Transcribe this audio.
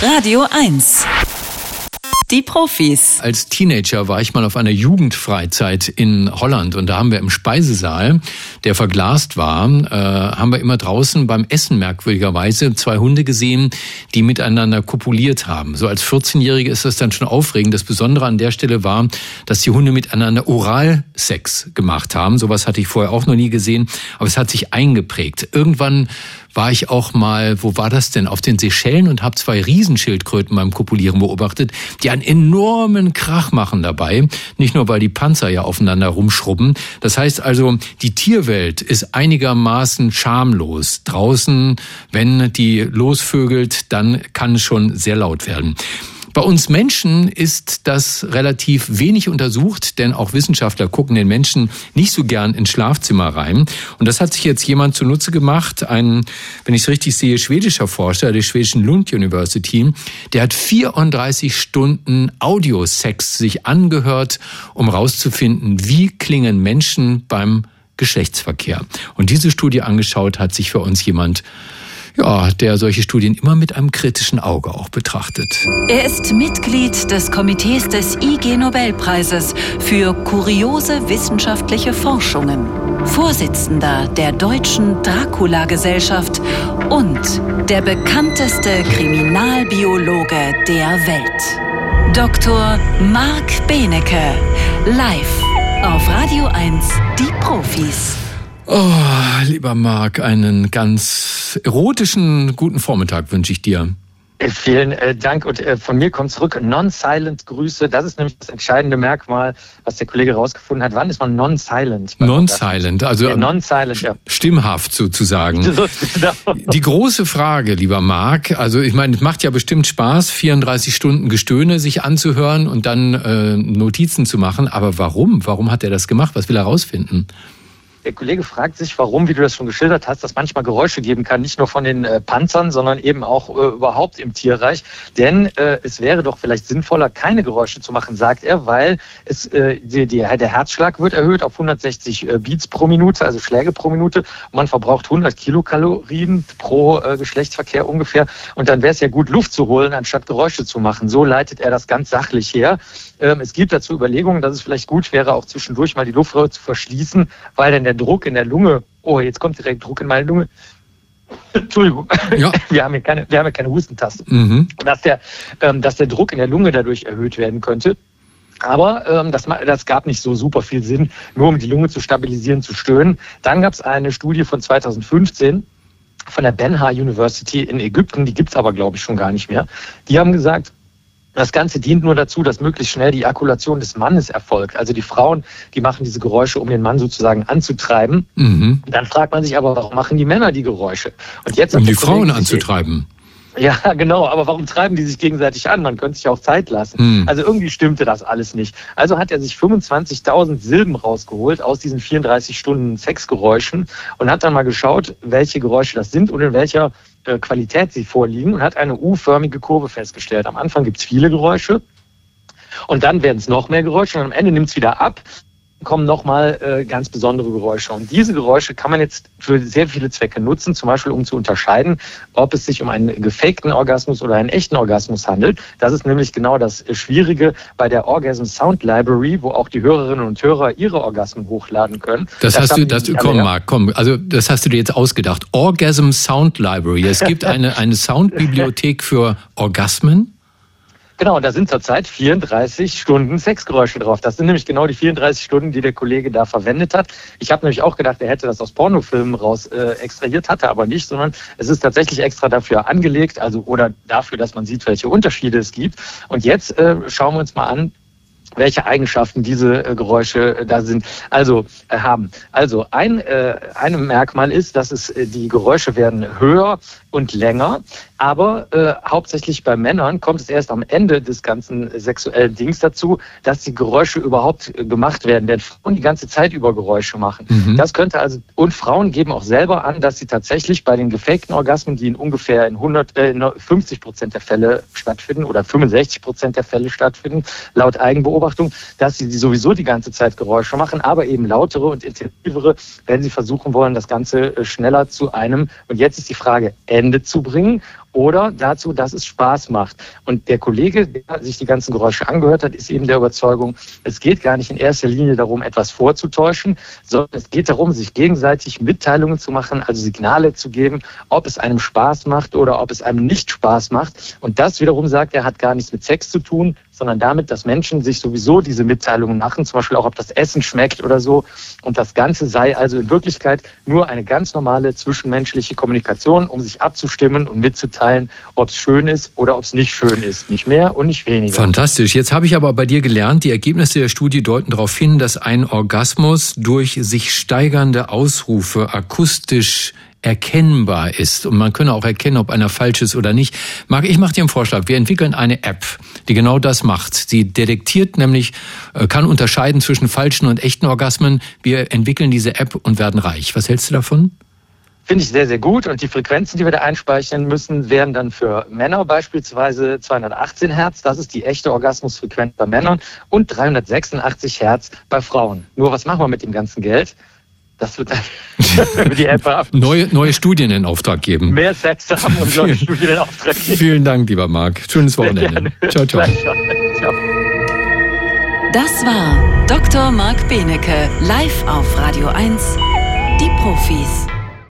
Radio 1. Die Profis. Als Teenager war ich mal auf einer Jugendfreizeit in Holland und da haben wir im Speisesaal, der verglast war, äh, haben wir immer draußen beim Essen merkwürdigerweise zwei Hunde gesehen, die miteinander kopuliert haben. So als 14-Jährige ist das dann schon aufregend. Das Besondere an der Stelle war, dass die Hunde miteinander Oralsex gemacht haben. Sowas hatte ich vorher auch noch nie gesehen, aber es hat sich eingeprägt. Irgendwann war ich auch mal, wo war das denn? Auf den Seychellen und habe zwei Riesenschildkröten beim Kopulieren beobachtet, die einen enormen Krach machen dabei. Nicht nur, weil die Panzer ja aufeinander rumschrubben. Das heißt also, die Tierwelt ist einigermaßen schamlos. Draußen, wenn die losvögelt, dann kann es schon sehr laut werden. Bei uns Menschen ist das relativ wenig untersucht, denn auch Wissenschaftler gucken den Menschen nicht so gern ins Schlafzimmer rein. Und das hat sich jetzt jemand zunutze gemacht, ein, wenn ich es richtig sehe, schwedischer Forscher der schwedischen Lund University, der hat 34 Stunden Audiosex sich angehört, um rauszufinden, wie klingen Menschen beim Geschlechtsverkehr. Und diese Studie angeschaut hat sich für uns jemand ja, der solche Studien immer mit einem kritischen Auge auch betrachtet. Er ist Mitglied des Komitees des IG Nobelpreises für kuriose wissenschaftliche Forschungen, Vorsitzender der Deutschen Dracula-Gesellschaft und der bekannteste Kriminalbiologe der Welt. Dr. Marc Benecke, live auf Radio 1, die Profis. Oh, lieber Marc, einen ganz erotischen guten Vormittag wünsche ich dir. Äh, vielen äh, Dank und äh, von mir kommt zurück Non-Silent Grüße. Das ist nämlich das entscheidende Merkmal, was der Kollege herausgefunden hat. Wann ist man Non-Silent? Non-Silent, also ja, non-silent, ja. stimmhaft sozusagen. genau. Die große Frage, lieber Marc, also ich meine, es macht ja bestimmt Spaß, 34 Stunden Gestöhne sich anzuhören und dann äh, Notizen zu machen. Aber warum? Warum hat er das gemacht? Was will er herausfinden? Der Kollege fragt sich, warum, wie du das schon geschildert hast, dass manchmal Geräusche geben kann, nicht nur von den äh, Panzern, sondern eben auch äh, überhaupt im Tierreich. Denn äh, es wäre doch vielleicht sinnvoller, keine Geräusche zu machen, sagt er, weil es, äh, die, die, der Herzschlag wird erhöht auf 160 äh, Beats pro Minute, also Schläge pro Minute. Man verbraucht 100 Kilokalorien pro äh, Geschlechtsverkehr ungefähr. Und dann wäre es ja gut, Luft zu holen, anstatt Geräusche zu machen. So leitet er das ganz sachlich her. Ähm, es gibt dazu Überlegungen, dass es vielleicht gut wäre, auch zwischendurch mal die Luftröhre zu verschließen, weil dann der Druck in der Lunge, oh, jetzt kommt direkt Druck in meine Lunge. Entschuldigung, ja. wir, haben hier keine, wir haben hier keine Hustentaste. Mhm. Dass, der, ähm, dass der Druck in der Lunge dadurch erhöht werden könnte. Aber ähm, das, das gab nicht so super viel Sinn, nur um die Lunge zu stabilisieren, zu stöhnen. Dann gab es eine Studie von 2015 von der Benha University in Ägypten, die gibt's aber, glaube ich, schon gar nicht mehr. Die haben gesagt, das Ganze dient nur dazu, dass möglichst schnell die Ejakulation des Mannes erfolgt. Also die Frauen, die machen diese Geräusche, um den Mann sozusagen anzutreiben. Mhm. Dann fragt man sich aber, warum machen die Männer die Geräusche? Und jetzt um die Frauen anzutreiben. Ja, genau. Aber warum treiben die sich gegenseitig an? Man könnte sich auch Zeit lassen. Hm. Also irgendwie stimmte das alles nicht. Also hat er sich 25.000 Silben rausgeholt aus diesen 34 Stunden Sexgeräuschen und hat dann mal geschaut, welche Geräusche das sind und in welcher äh, Qualität sie vorliegen und hat eine U-förmige Kurve festgestellt. Am Anfang gibt es viele Geräusche und dann werden es noch mehr Geräusche und am Ende nimmt es wieder ab kommen nochmal äh, ganz besondere Geräusche. Und diese Geräusche kann man jetzt für sehr viele Zwecke nutzen, zum Beispiel um zu unterscheiden, ob es sich um einen gefakten Orgasmus oder einen echten Orgasmus handelt. Das ist nämlich genau das Schwierige bei der Orgasm Sound Library, wo auch die Hörerinnen und Hörer ihre Orgasmen hochladen können. Das, das hast du, das, komm, Marc, komm, also das hast du dir jetzt ausgedacht. Orgasm Sound Library. Es gibt eine, eine Soundbibliothek für Orgasmen. Genau, und da sind zurzeit 34 Stunden Sexgeräusche drauf. Das sind nämlich genau die 34 Stunden, die der Kollege da verwendet hat. Ich habe nämlich auch gedacht, er hätte das aus Pornofilmen raus äh, extrahiert, hatte aber nicht, sondern es ist tatsächlich extra dafür angelegt, also oder dafür, dass man sieht, welche Unterschiede es gibt. Und jetzt äh, schauen wir uns mal an, welche Eigenschaften diese äh, Geräusche äh, da sind, also äh, haben. Also ein, äh, ein Merkmal ist, dass es äh, die Geräusche werden höher und länger, aber äh, hauptsächlich bei Männern kommt es erst am Ende des ganzen sexuellen Dings dazu, dass die Geräusche überhaupt äh, gemacht werden, denn Frauen die ganze Zeit über Geräusche machen. Mhm. Das könnte also und Frauen geben auch selber an, dass sie tatsächlich bei den gefakten Orgasmen, die in ungefähr in 100, äh, 50 Prozent der Fälle stattfinden oder 65 Prozent der Fälle stattfinden, laut Eigenbeobachtung, dass sie sowieso die ganze Zeit Geräusche machen, aber eben lautere und intensivere, wenn sie versuchen wollen, das Ganze äh, schneller zu einem und jetzt ist die Frage Ende zu bringen. Oder dazu, dass es Spaß macht. Und der Kollege, der sich die ganzen Geräusche angehört hat, ist eben der Überzeugung, es geht gar nicht in erster Linie darum, etwas vorzutäuschen, sondern es geht darum, sich gegenseitig Mitteilungen zu machen, also Signale zu geben, ob es einem Spaß macht oder ob es einem nicht Spaß macht. Und das wiederum sagt er, hat gar nichts mit Sex zu tun, sondern damit, dass Menschen sich sowieso diese Mitteilungen machen, zum Beispiel auch, ob das Essen schmeckt oder so. Und das Ganze sei also in Wirklichkeit nur eine ganz normale zwischenmenschliche Kommunikation, um sich abzustimmen und mitzuteilen, ob es schön ist oder ob es nicht schön ist. Nicht mehr und nicht weniger. Fantastisch. Jetzt habe ich aber bei dir gelernt, die Ergebnisse der Studie deuten darauf hin, dass ein Orgasmus durch sich steigernde Ausrufe akustisch erkennbar ist und man könne auch erkennen, ob einer falsch ist oder nicht. Marc, ich mache dir einen Vorschlag. Wir entwickeln eine App, die genau das macht. Sie detektiert nämlich, äh, kann unterscheiden zwischen falschen und echten Orgasmen. Wir entwickeln diese App und werden reich. Was hältst du davon? Finde ich sehr, sehr gut. Und die Frequenzen, die wir da einspeichern müssen, wären dann für Männer beispielsweise 218 Hertz. Das ist die echte Orgasmusfrequenz bei Männern und 386 Hertz bei Frauen. Nur was machen wir mit dem ganzen Geld? Das wird dann die App haben. Neue, neue Studien in Auftrag geben. Mehr Sex haben und neue Studien in Auftrag geben. Vielen Dank, lieber Marc. Schönes Wochenende. Ciao, ciao. ciao. Das war Dr. Marc Benecke, live auf Radio 1. Die Profis.